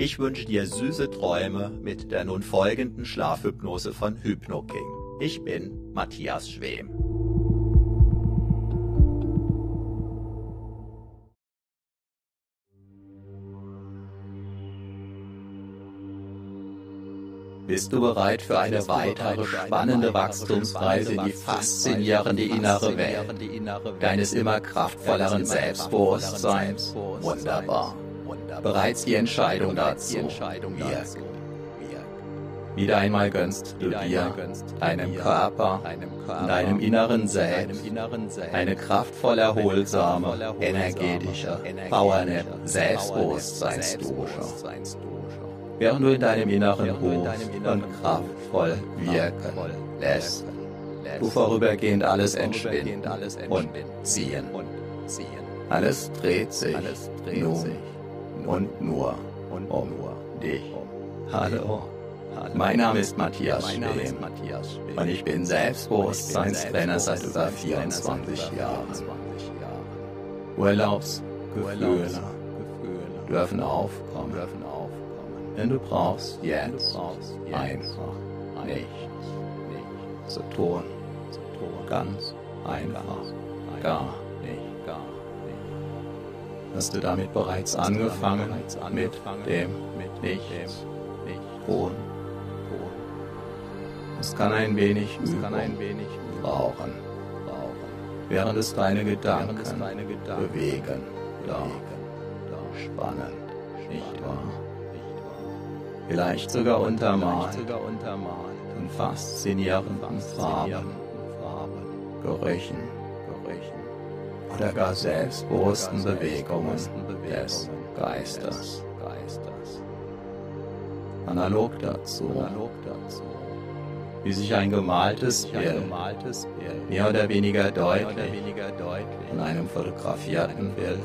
Ich wünsche dir süße Träume mit der nun folgenden Schlafhypnose von HypnoKing. Ich bin Matthias Schwem. Bist du bereit für eine weitere spannende Wachstumsreise in die faszinierende innere Welt deines immer kraftvolleren Selbstbewusstseins? Wunderbar. Bereits die Entscheidung dazu. Wirk. Wieder einmal gönnst du dir, deinem Körper, deinem inneren Selbst, eine kraftvoll erholsame, energetische, Powernap Selbstbewusstseinsdusche während du in deinem Inneren ruhst und kraftvoll wirken lässt. Du vorübergehend alles entschwinden und ziehen. Alles dreht sich nun und nur um dich. Hallo. Mein Name ist Matthias Schwem und ich bin Selbstbewusstseinstrainer seit über 24 Jahren. Urlaubsgefühle dürfen aufkommen denn du brauchst jetzt einfach nichts zu tun. Ganz einfach. Gar nicht. Hast du damit bereits angefangen? mit dem Nichts. tun? Es kann ein wenig Übung brauchen, während es deine Gedanken bewegen. darf. Spannend, nicht wahr? vielleicht sogar untermalt von faszinierenden Farben, Gerüchen oder gar selbstbewussten Bewegungen des Geistes. Analog dazu, wie sich ein gemaltes Bild mehr oder weniger deutlich von einem fotografierten Bild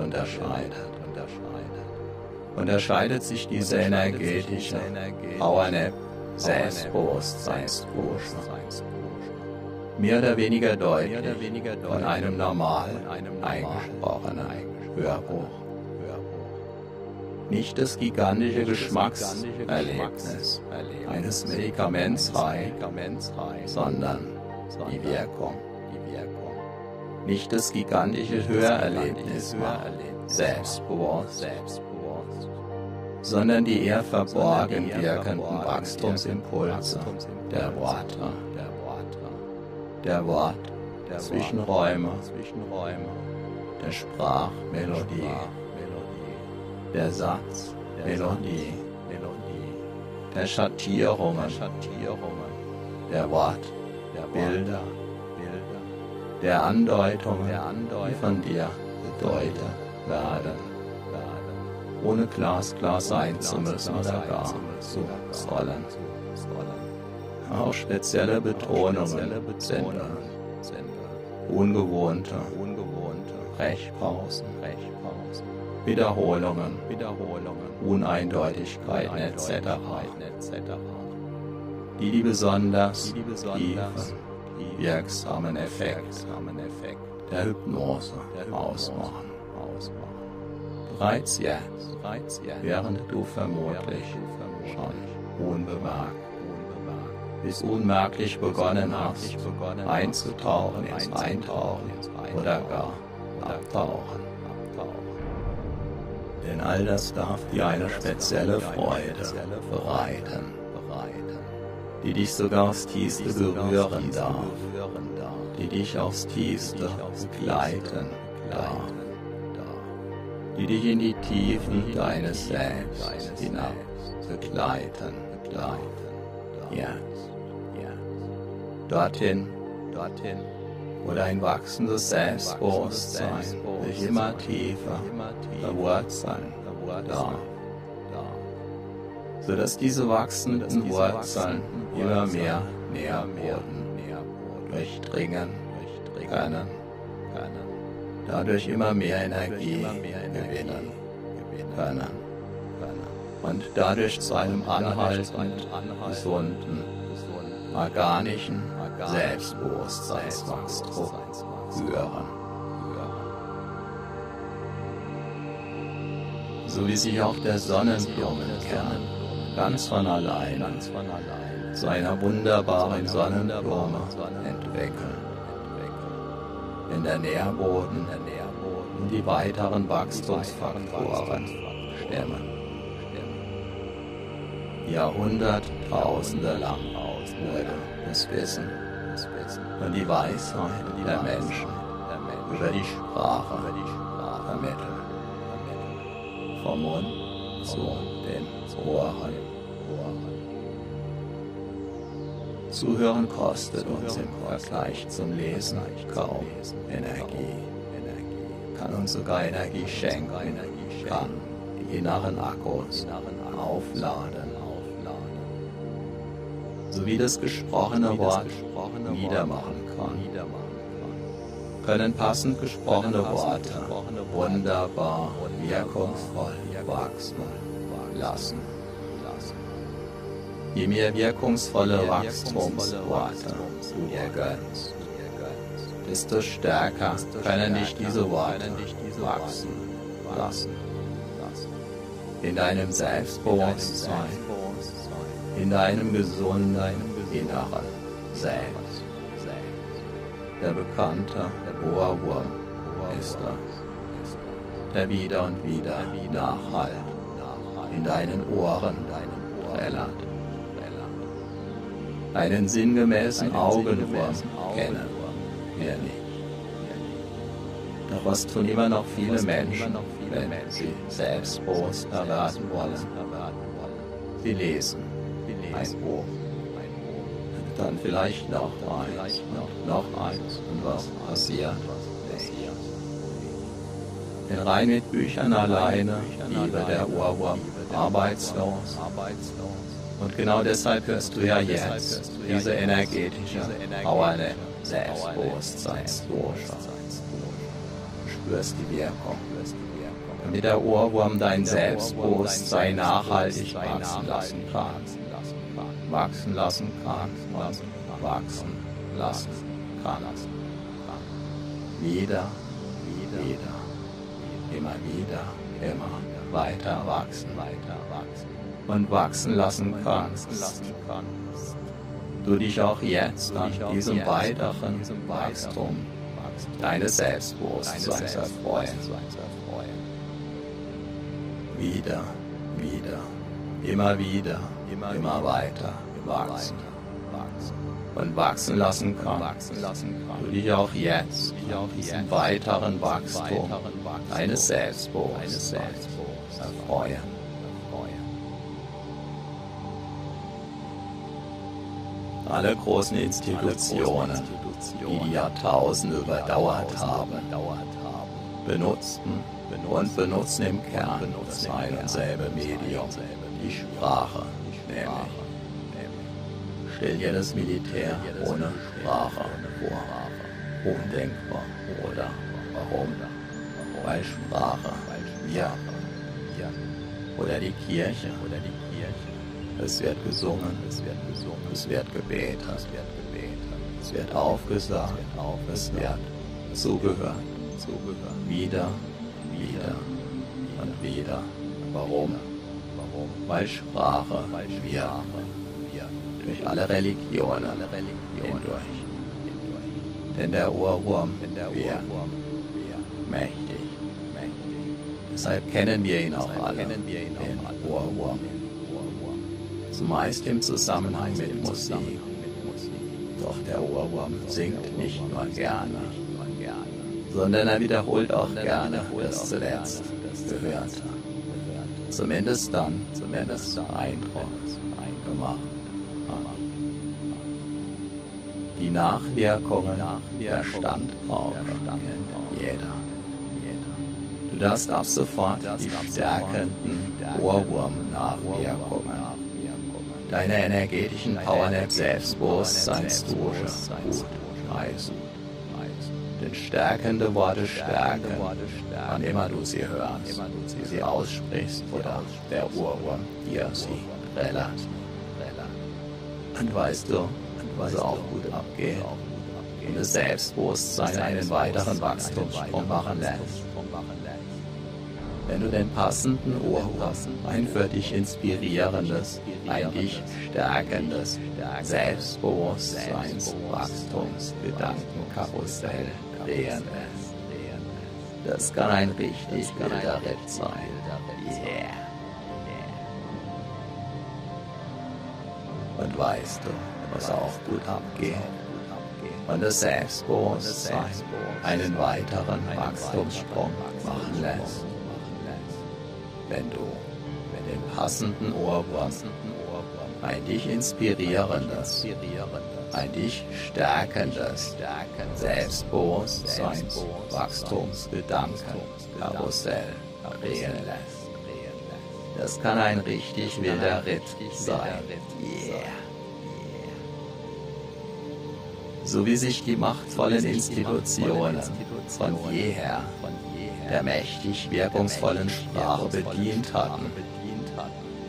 unterscheidet. Unterscheidet. Sich diese energetische Powernap Selbstbewusstseinsdusche mehr oder weniger deutlich von einem normal eingesprochenen Hörbuch. Nicht das gigantische Geschmackserlebnis eines Medikaments sondern die Wirkung. Nicht das gigantische Hörerlebnis selbstbewusst sondern die eher verborgen wirkenden Wachstumsimpulse der Worte, der Wort, Zwischenräume, der Sprachmelodie, der Satzmelodie, der Schattierungen, der Wort, der Bilder, der Andeutungen, die von dir bedeutet werden, ohne glasklar sein zu müssen oder gar zu sollen. Auch spezielle Betonungen. Sind ungewohnte, Brechpausen, Wiederholungen, Uneindeutigkeiten etc., die die besonders tiefen, wirksamen Effekt der Hypnose ausmachen. Bereits jetzt, während du vermutlich schon unbemerkt bis unmerklich begonnen hast, einzutauchen Eintauchen oder gar abtauchen. Denn all das darf dir eine spezielle Freude bereiten, die dich sogar aufs Tiefste berühren darf, die dich aufs Tiefste begleiten darf, die dich in die Tiefen deines Selbst hinab begleiten darf. Jetzt, dorthin, dorthin, wo dein wachsendes Selbstbewusstsein sich immer tiefer verwurzeln darf, sodass diese wachsenden Wurzeln immer mehr Nährboden durchdringen können, dadurch immer mehr Energie gewinnen können. Und dadurch zu einem anhaltend gesunden, organischen Selbstbewusstseinswachstum führen. So wie sich auch der Sonnenblumenkern ganz von allein zu einer wunderbaren Sonnenblume entwickeln. Wenn der Nährboden und die weiteren Wachstumsfaktoren stemmen. Jahrhunderttausende lang wurde das Wissen und die Weisheit der Menschen über die Sprache vermittelt. Vom Mund zu den Ohren. Zuhören kostet uns im Vergleich zum Lesen kaum Energie, kann uns sogar Energie schenken, kann die inneren Akkus aufladen sowie das gesprochene Wort niedermachen kann, können passend gesprochene Worte wunderbar wirkungsvoll wachsen lassen. Je mehr wirkungsvolle Wachstumsworte du dir gönnst, desto stärker können dich diese Worte wachsen lassen. In deinem Selbstbewusstsein in deinem gesunden Inneren selbst. Der bekannte Ohrwurm ist das, der wieder und wieder nachhallt, in deinen Ohren trällert. Einen sinngemäßen Augenwurm kennen wir nicht. Doch was tun immer noch viele Menschen, wenn sie selbstbewusster werden wollen? Sie lesen ein Buch. Dann vielleicht noch eins, noch eins und was passiert Denn rein mit Büchern alleine liebe der Ohrwurm arbeitslos. Und genau deshalb hörst du ja jetzt diese energetische, dauernde Selbstbewusstseinsdusche. Spürst die Wirkung damit der Ohrwurm dein Selbstbewusstsein nachhaltig wachsen lassen kann wachsen lassen kann, wachsen lassen kann. Wieder, wieder, immer wieder, immer weiter wachsen, weiter wachsen und wachsen lassen kannst. Du dich auch jetzt an diesem weiteren Wachstum deines Selbstbewusstseins erfreuen. Wieder, wieder, immer wieder immer weiter wachsen. und wachsen lassen kann, du dich auch jetzt. In diesem weiteren Wachstum eines Selbstbewusstseins. Erfreuen. Alle großen Institutionen, die die Jahrtausende überdauert haben, benutzten und benutzen im Kern das ein und selbe Medium, die Sprache, nämlich Stell dir das Militär ohne Sprache vor. Undenkbar, oder? Warum? Weil Sprache, ja. Oder die Kirche, oder die Kirche. Es wird gesungen, es wird gesungen, es wird gebetet, es wird gebetet, es wird aufgesagt, es wird zugehört, zugehört, wieder, wieder und wieder. Warum? Warum? Weil Sprache, wir durch alle Religionen hindurch. Denn der Ohrwurm wird mächtig. Deshalb kennen wir ihn auch alle, den Ohrwurm. Zumeist im Zusammenhang mit Musik. Doch der Ohrwurm singt nicht nur gerne, sondern er wiederholt auch gerne das zuletzt Gehörte. Zumindest dann, zumindest Eindruck gemacht. Die Nachwirkungen der Standrauch jeder. Du darfst ab sofort die stärkenden Ohrwurm-Nachwirkungen deiner energetischen Powernap Selbstbewusstseinsdusche gut heißen. Denn stärkende Worte stärken, wann immer du sie hörst, sie aussprichst oder der Ohrwurm dir sie relativ. Und weißt du, was auch gut abgeht und das Selbstbewusstsein einen weiteren Wachstumssprung machen lässt. Wenn du den passenden Ohrwurm, ein für dich inspirierendes, ein dich stärkendes Selbstbewusstseinswachstumsgedankenkarussell lässt. Das kann ein richtig wilder Ritt sein. Yeah. Und weißt du, was auch gut abgeht. Und das Selbstbewusstsein einen weiteren Wachstumssprung machen lässt. Wenn du mit dem passenden Ohrwurm ein dich inspirierendes, ein dich stärkendes Selbstbewusstseins Wachstumsgedanken Karussell drehen lässt. Das kann ein richtig wilder Ritt sein. Yeah so wie sich die machtvollen Institutionen von jeher der mächtig wirkungsvollen Sprache bedient hatten,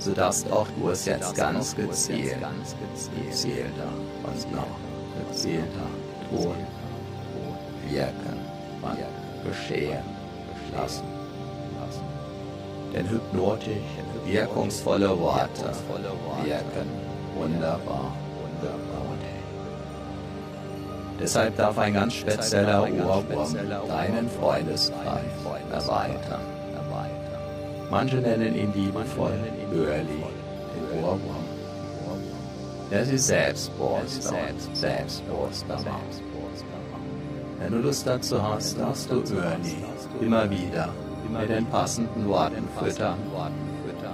so darfst auch du es jetzt ganz gezielt, gezielter und noch gezielter tun, wirken und geschehen lassen. Denn hypnotisch wirkungsvolle Worte wirken wunderbar. Deshalb darf ein ganz spezieller Ohrwurm deinen Freundeskreis erweitern. Manche nennen ihn liebevoll Öli, den Ohrwurm. Und selbstbewusster macht. Wenn du Lust dazu hast, darfst du Öli immer wieder mit den passenden Worten füttern.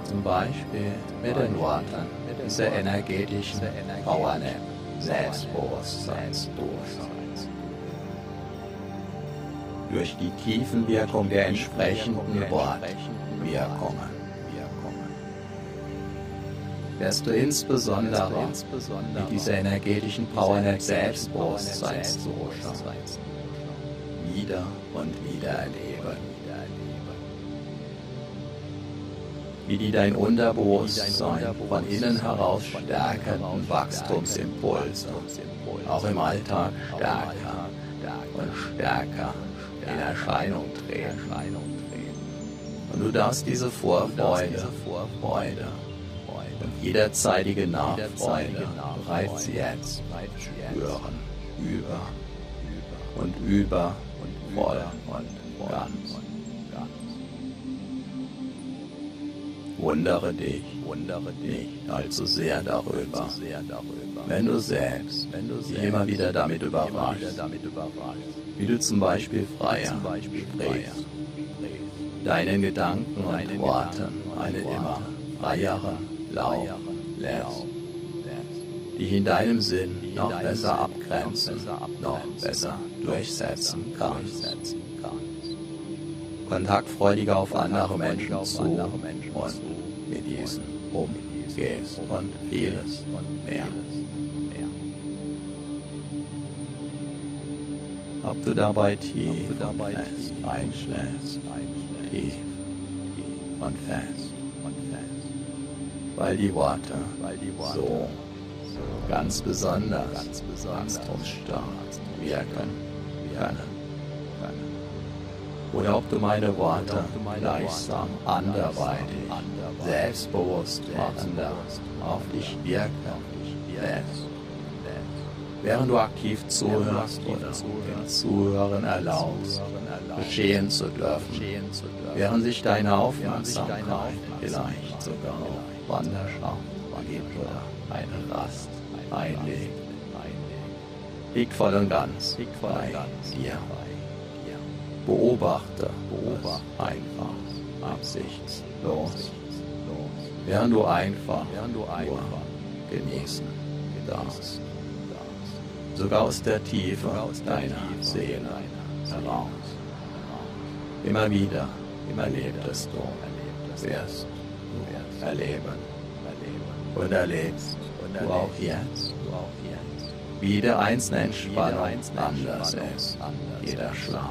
Zum Beispiel mit den Worten dieser energetischen Powernap. Selbstbewusstseinsdurchseins. Durch die Tiefenwirkung der entsprechenden Wortwirkungen wirst du insbesondere mit dieser energetischen Power des Selbstbewusstseinsdurchseins wieder und wieder erleben. wie die dein Unterbewusstsein von innen heraus stärkenden Wachstumsimpulse auch im Alltag stärker und stärker in Erscheinung treten. Du darfst diese Vorfreude, Freude. Und jederzeitige Nachfreude bereits jetzt spüren, über. Und über und voll und ganz. Wundere dich, wundere dich allzu sehr darüber, wenn du selbst, wenn du dich immer wieder damit überraschst, wie du zum Beispiel freier sprichst, deinen Gedanken und Worten einen immer freieren Lauf lässt. dich in deinem Sinn noch besser abgrenzen, noch besser durchsetzen kannst. Kontaktfreudiger auf andere Menschen zu und mit diesen umgehst und vieles mehr. Ob du dabei tief und fest einschläfst, tief und fest, weil die Worte so. Ganz besonders. Wachstumsstark wirken können. Oder ob du meine Worte gleichsam anderweitig, selbstbewusst machender auf dich wirken. Lässt. Während du aktiv zuhörst oder dem Zuhören erlaubst, geschehen zu dürfen, während sich deine Aufmerksamkeit vielleicht sogar Wanderschaft gibt oder eine Rast einlegt, liegt voll und ganz bei dir. Beobachte, beobachte einfach, absichtslos, während du einfach, während du einfach genießen darfst. Sogar aus der Tiefe deiner Seele heraus. Immer wieder erlebtest du, wirst du erleben und erlebst du auch jetzt, wie der einzelne Entspannung anders ist, jeder Schlaf.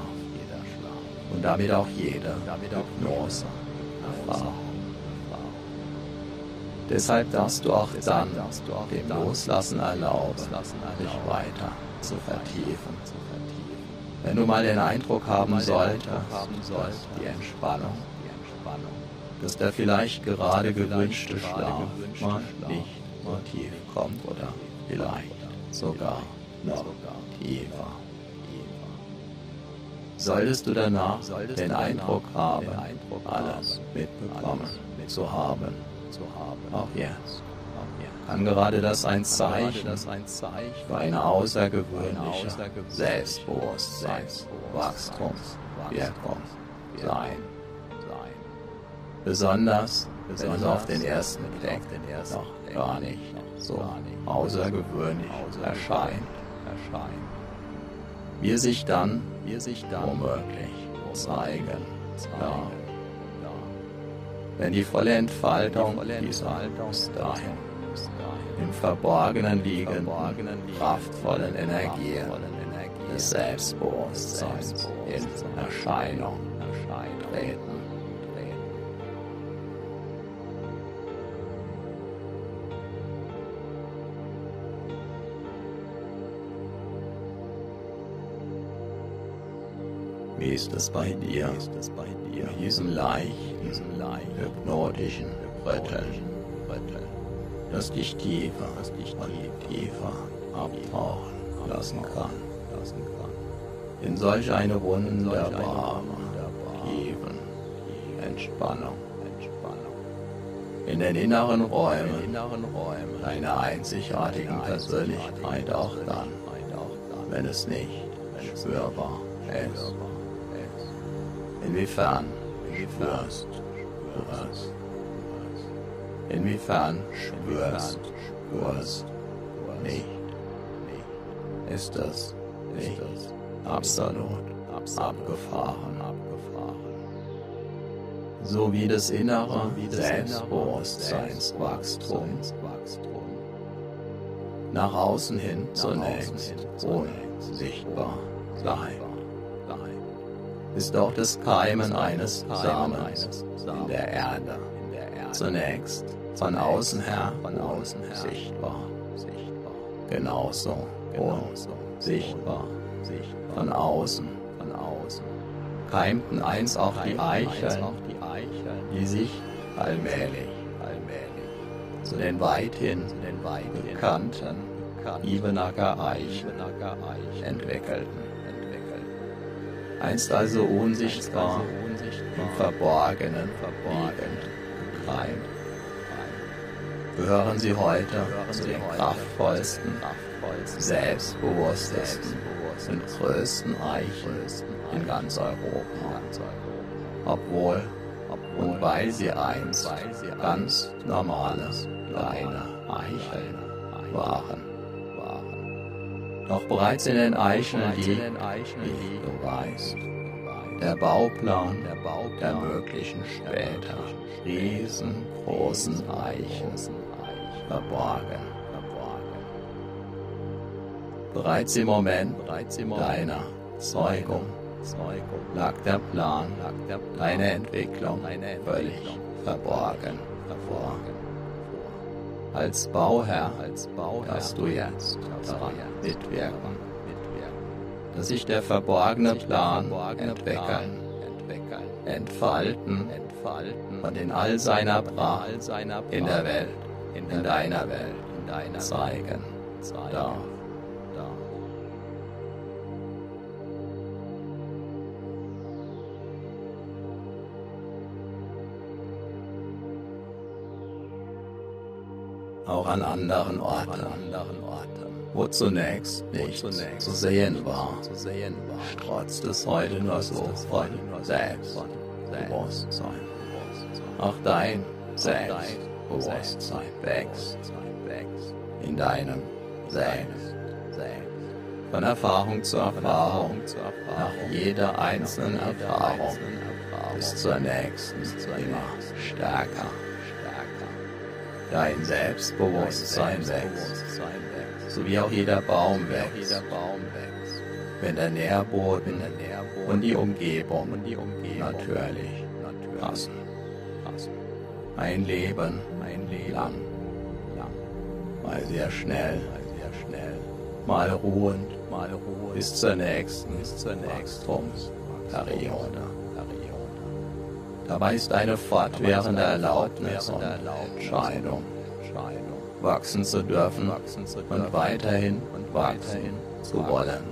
Und damit auch jede Hypnose Erfahrung. Deshalb darfst du auch dann dem Loslassen erlauben, dich weiter zu vertiefen. Wenn du mal den Eindruck haben solltest, die Entspannung, dass der vielleicht gerade gewünschte Schlaf mal nicht so tief kommt oder vielleicht sogar noch tiefer. Solltest du danach den Eindruck haben, alles mitbekommen zu haben, auch jetzt, kann gerade das ein Zeichen. für eine außergewöhnliche Selbstbewusstsein, Wachstumswirkung sein. Besonders, wenn es auf den ersten Blick noch gar nicht so außergewöhnlich erscheint. wir sich dann, wir sich dann womöglich zeigen. darf. Wenn die volle Entfaltung dieser dahin im Verborgenen liegenden, kraftvollen Energien des Selbstbewusstseins in Erscheinung treten. Ist es bei dir? Mit diesem leicht, diesem leicht hypnotischen Rütteln, das dich tiefer, dich tiefer abtauchen lassen kann, lassen kann. In solch eine wunderbare, tiefen Entspannung. In den inneren Räumen deiner einzigartigen Persönlichkeit auch dann, wenn es nicht spürbar ist. Inwiefern spürst du es? Inwiefern spürst du es nicht? Ist es nicht absolut abgefahren? So wie das innere Selbstbewusstseinswachstum nach außen hin zunächst unsichtbar bleibt ist auch das Keimen eines Samens in der Erde. Zunächst von außen her sichtbar. Genauso sichtbar. Von außen keimten einst auch die Eicheln, die sich allmählich zu den weithin bekannten Ibenacker Eichen entwickelten einst also unsichtbar im Verborgenen liegend rein. Gehören sie heute zu den kraftvollsten, selbstbewusstesten und größten Eichen in ganz Europa. Obwohl und weil sie einst ganz normale kleine Eicheln waren. Doch bereits in den Eicheln liegt, wie du weißt, der Bauplan der möglichen später riesengroßen Eichen verborgen. Bereits im Moment deiner Zeugung lag der Plan, deine Entwicklung völlig verborgen vor. Als Bauherr darfst du jetzt daran mitwirken, dass sich der verborgene Plan entwickeln, entfalten. Und in all seiner Pracht in der Welt, in deiner Welt zeigen darf. Auch an anderen Orten, wo zunächst nichts zu sehen war, strotzt es heute nur so von Selbstbewusstsein. Auch dein Selbstbewusstsein wächst in deinem Selbst. Von Erfahrung zu Erfahrung, nach jeder einzelnen Erfahrung bis zur nächsten immer stärker dein Selbstbewusstsein wächst, so wie auch jeder Baum wächst, wenn der Nährboden und die Umgebung natürlich passen. Ein Leben lang, mal sehr schnell, mal ruhend, bis zur nächsten Wachstumsperiode. Dabei ist eine fortwährende Erlaubnis und Entscheidung, wachsen zu dürfen und weiterhin und wachsen zu wollen.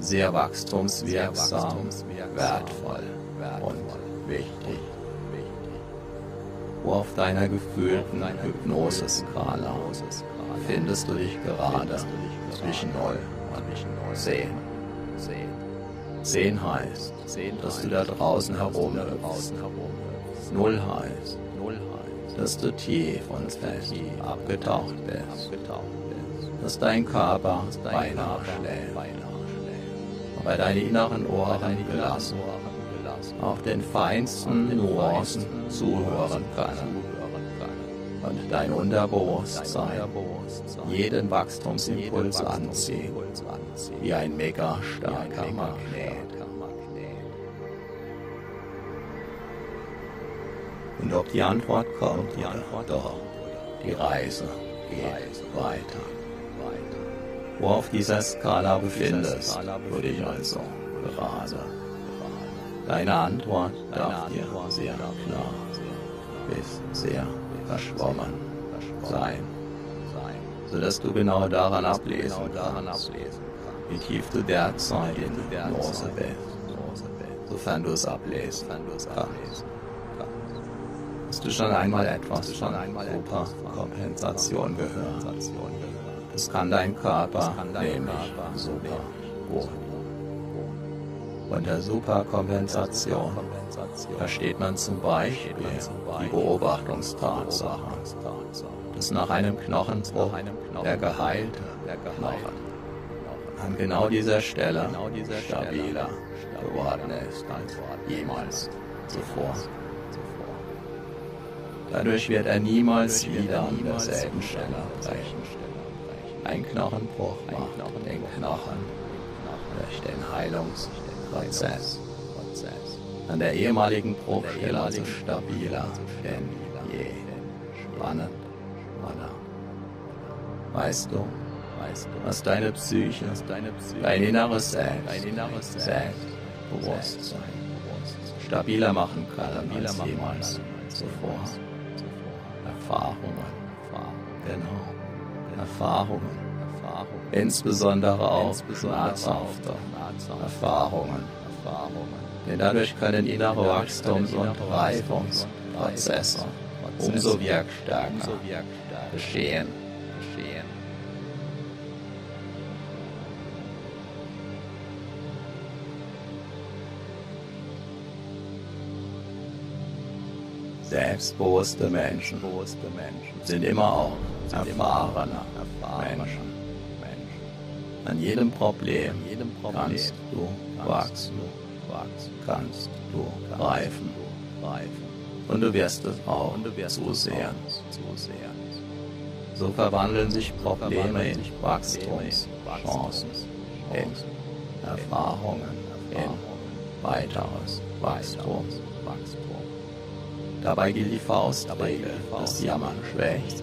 Sehr wachstumswirksam, wertvoll und wichtig. Wo auf deiner gefühlten Hypnoseskala findest du dich gerade zwischen 0 und 10. 10 heißt, dass du da draußen herum Null heißt, dass du tief und fest abgetaucht bist, dass dein Körper beinahe schläft, aber deine inneren Ohren gelassen, auch den feinsten Nuancen zuhören können und dein Unterbewusstsein jeden Wachstumsimpuls anzieht, wie ein mega starker Magnet. Und ob die Antwort kommt, die Antwort doch. Die Reise geht weiter. Wo auf dieser Skala befindest du dich also gerade. Deine Antwort darf dir sehr klar bis sehr verschwommen sein, sodass du genau daran ablesen kannst, wie tief du derzeit in Hypnose bist, sofern du es ablesen kannst. Hast du schon einmal etwas von Superkompensation gehört? Das kann dein Körper nämlich super gut. Unter Superkompensation versteht man zum Beispiel die Beobachtungstatsache, dass nach einem Knochenbruch der geheilte Knochen an genau dieser Stelle stabiler geworden ist als jemals zuvor. Dadurch wird er niemals wieder an derselben Stelle brechen. Ein Knochenbruch macht den Knochen durch den Heilungsprozess an der ehemaligen Bruchstelle also stabiler denn je. Spannend, oder? Weißt du, was deine Psyche, dein inneres Selbst, Selbstbewusstsein stabiler machen kann als jemals zuvor? Erfahrungen. Genau. Erfahrungen. Insbesondere auch schmerzhafte Erfahrungen. Denn dadurch können innere Wachstums- und Reifungsprozesse umso wirkstärker geschehen. Selbstbewusste Menschen sind immer auch erfahrener Menschen. An jedem Problem kannst du wachsen, kannst du reifen. Und du wirst es auch zu sehen. So verwandeln sich Probleme in Wachstumschancen, in Erfahrungen, in weiteres Wachstum. Dabei gilt die Faustregel, das Jammern schwächt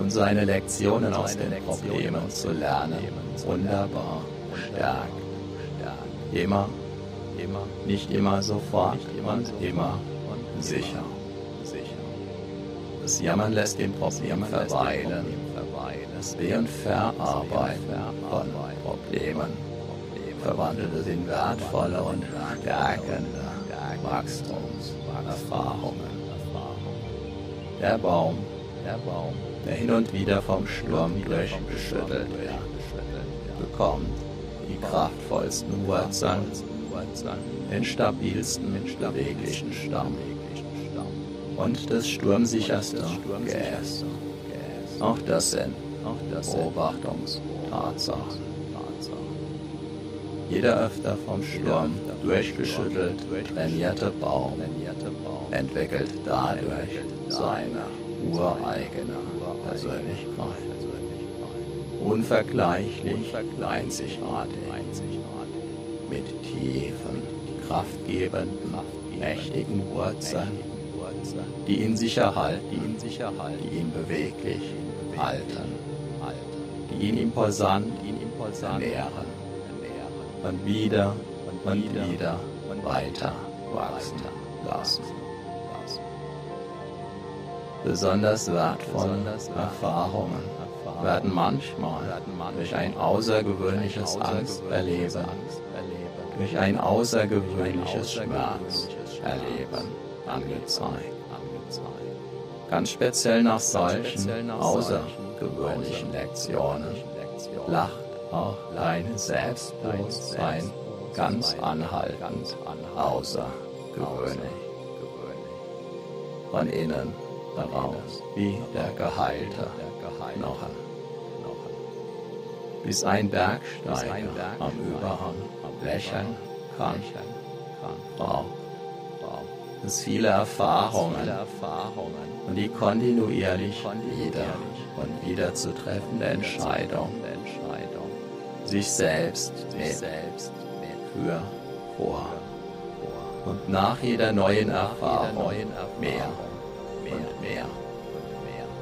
und seine Lektionen aus den Problemen zu lernen, wunderbar stärkt. Immer, immer, nicht immer sofort und immer sicher. Das Jammern lässt den Problem verweilen. Das und Verarbeiten von Problemen verwandelt es in wertvolle und stärkende Wachstumserfahrungen. Der Baum, der Baum, der hin und wieder vom Sturm durchgeschüttelt bekommt die kraftvollsten Wurzeln, den stabilsten, beweglichen Stamm und das sturmsicherste Geäst. Auch das sind Beobachtungstatsachen. Jeder öfter vom Sturm durchgeschüttelt trainierte Baum entwickelt dadurch seine ureigene Persönlichkeit. Unvergleichlich, einzigartig, mit tiefen, kraftgebenden, mächtigen Wurzeln, die ihn sicher halten, die ihn beweglich halten, die ihn imposant ernähren und wieder und wieder weiter wachsen lassen. Besonders wertvolle Erfahrungen werden manchmal durch ein außergewöhnliches Angsterleben, durch ein außergewöhnliches Schmerzerleben angezeigt. Ganz speziell nach solchen außergewöhnlichen Lektionen lacht auch dein Selbstbewusstsein ganz anhaltend außergewöhnlich. Von innen heraus wie der geheilte Knochen. Bis ein Bergsteiger am Überhang lächeln kann, braucht es viele Erfahrungen und die kontinuierlich wieder und wieder zu treffende Entscheidung, sich selbst mit für, vor. Und nach jeder neuen Erfahrung mehr und mehr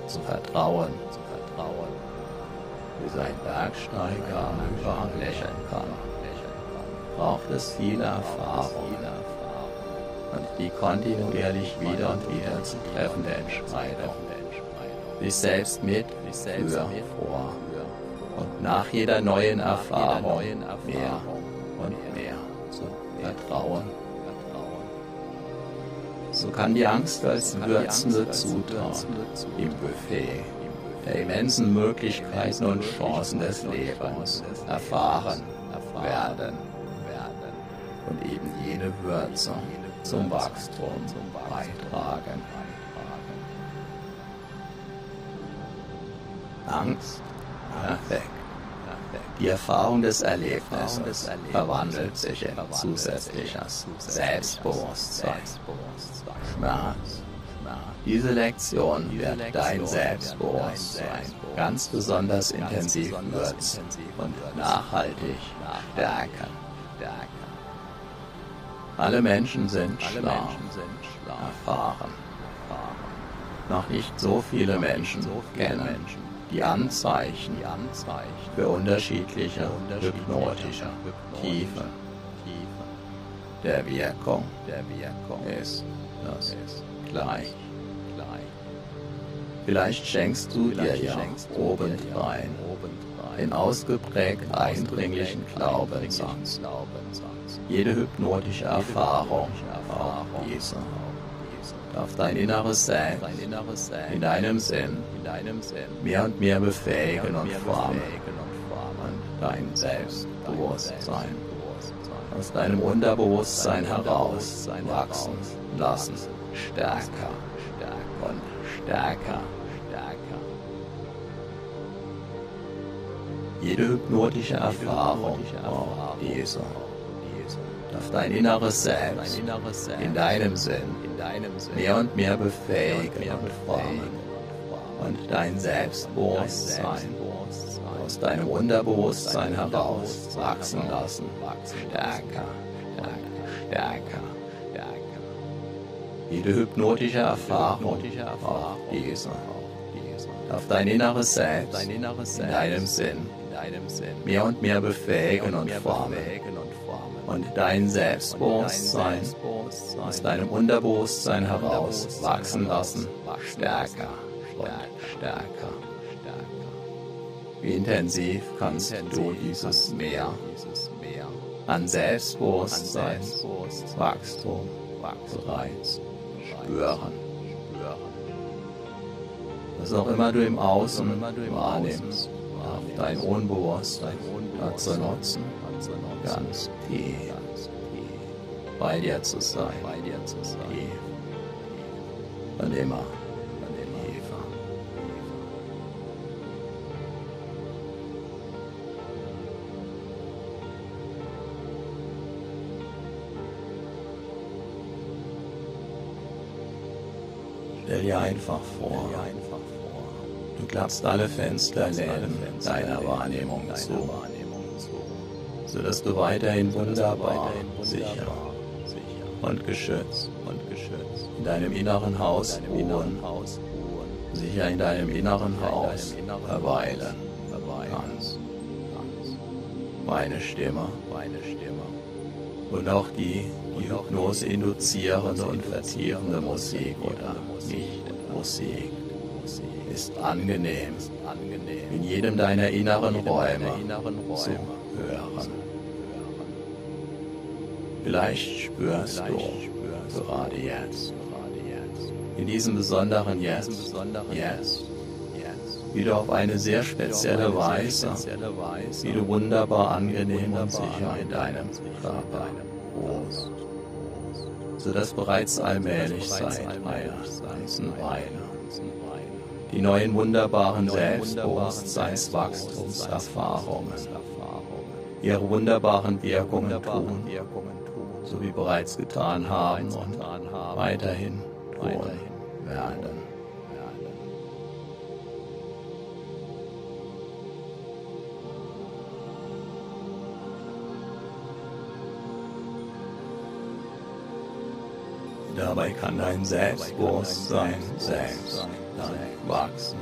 zu vertrauen, wie sein Bergsteiger am Überhang lächeln kann, braucht es viele Erfahrungen und die kontinuierlich wieder und wieder zu treffende Entscheidung, sich selbst mit, für, vor und nach jeder neuen Erfahrung mehr und mehr zu vertrauen. So kann die Angst als würzende Zutat im Buffet der immensen Möglichkeiten und Chancen des Lebens erfahren werden und eben jene Würze zum Wachstum beitragen. Angst, perfekt. Die Erfahrung des Erlebnisses verwandelt sich in zusätzliches Selbstbewusstsein. Schmerz. Diese Lektion wird dein Selbstbewusstsein ganz besonders intensiv würzen und nachhaltig stärken. Alle Menschen sind schlau, erfahren. Noch nicht so viele Menschen kennen die Anzeichen für unterschiedliche hypnotische Tiefe der Wirkung ist das gleich. Vielleicht schenkst du dir ja obendrein den ausgeprägt eindringlichen Glaubenssatz. Jede hypnotische Erfahrung, auch diese, auf dein inneres Selbst, in deinem Sinn, mehr und mehr befähigen und formen und dein Selbstbewusstsein aus deinem Unterbewusstsein heraus wachsen lassen, stärker und stärker. Jede hypnotische Erfahrung, Jesus dein inneres Selbst. In deinem Sinn. Mehr und mehr befähigen und formen. und dein Selbstbewusstsein aus deinem Unterbewusstsein heraus wachsen lassen, stärker und stärker. Jede hypnotische Erfahrung diese. Darf dein inneres Selbst. in deinem Sinn. Mehr und mehr befähigen und formen und dein Selbstbewusstsein aus deinem Unterbewusstsein heraus wachsen lassen, stärker und stärker. Wie intensiv kannst du dieses Meer an Selbstbewusstsein, Wachstum bereits spüren. Was auch immer du im Außen wahrnimmst, dein Unbewusstsein dazu nutzen, ganz tief. bei dir zu sein, tief. Und immer. Stell dir einfach vor, du klappst alle Fensterläden deiner Wahrnehmung zu sodass du weiterhin wunderbar, sicher und geschützt in deinem inneren Haus ruhen, sicher in deinem inneren Haus verweilen. kannst. Meine Stimme. Und auch die, die Hypnose induzierende und vertiefende Musik oder nicht Musik ist angenehm. in jedem deiner inneren Räume zu hören. Vielleicht spürst du gerade jetzt, in diesem besonderen Jetzt, jetzt, wie du auf eine sehr spezielle Weise, wie du wunderbar angenehm und sicher in deinem Körper ruhst, sodass bereits allmählich seit einer ganzen Weile die neuen wunderbaren Selbstbewusstseinswachstumserfahrungen ihre wunderbaren Wirkungen tun, so wie bereits getan haben und weiterhin tun werden. Dabei kann dein Selbstbewusstsein selbst dann wachsen,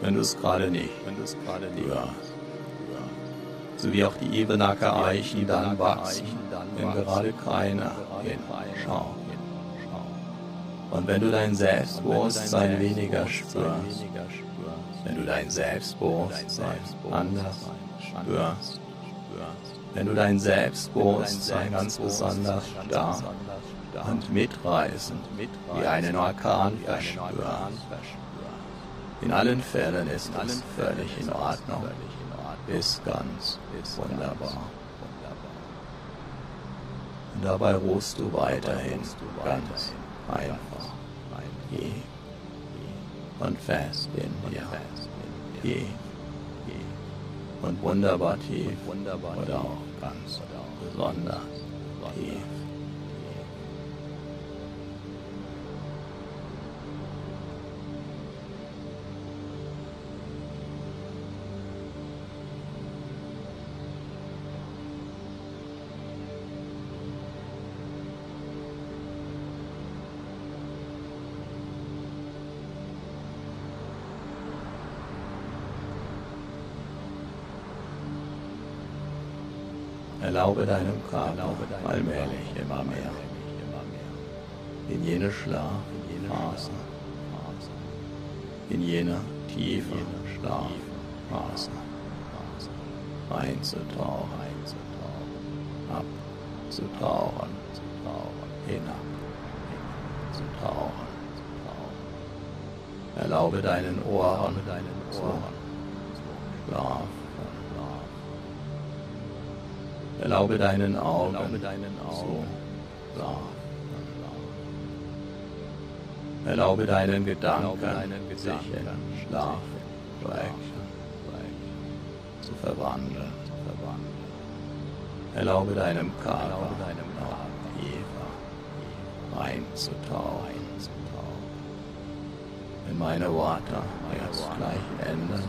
wenn du es gerade nicht hörst so wie auch die Ebenacker Eichen dann wachsen, wenn gerade keiner hinschaut. Und wenn du dein Selbstbewusstsein weniger spürst, wenn du dein Selbstbewusstsein anders spürst, wenn du dein Selbstbewusstsein ganz besonders stark und mitreißend wie einen Orkan verspürst, in allen Fällen ist es völlig in Ordnung ist ganz wunderbar. Und dabei ruhst du weiterhin ganz einfach, je. Und fest in dir, je. Und wunderbar tief. Oder auch ganz besonders tief. Erlaube deinem Körper allmählich immer mehr. In jene Schlafphase, in jene tiefe Schlafphase einzutauchen, abzutauchen, hinab. Zu tauchen. Erlaube deinen Ohren zu schlafen. Erlaube deinen Augen, so. Erlaube deinen Gedanken, sich in Schlaf brechen. zu verwandeln. Erlaube deinem Körper, Eva, einzutauchen. Wenn meine Worte jetzt gleich enden,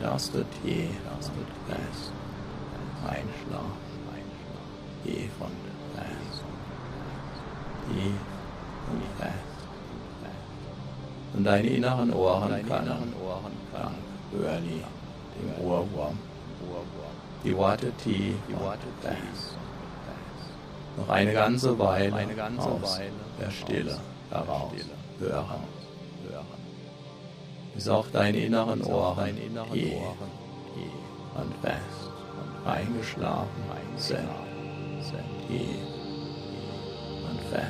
darfst du tief und einschlafen. Tief und fest. Tief und fest. Und deine inneren Ohren können, dank Hörli, dem Ohrwurm, die Worte tief. Noch eine ganze Weile aus der Stille heraus hören. Bis auch deine inneren Ohren tief und fest eingeschlafen sind. Tief und fest.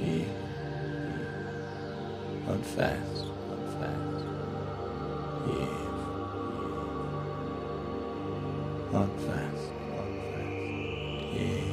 Tief und fest. Tief und fest. Tief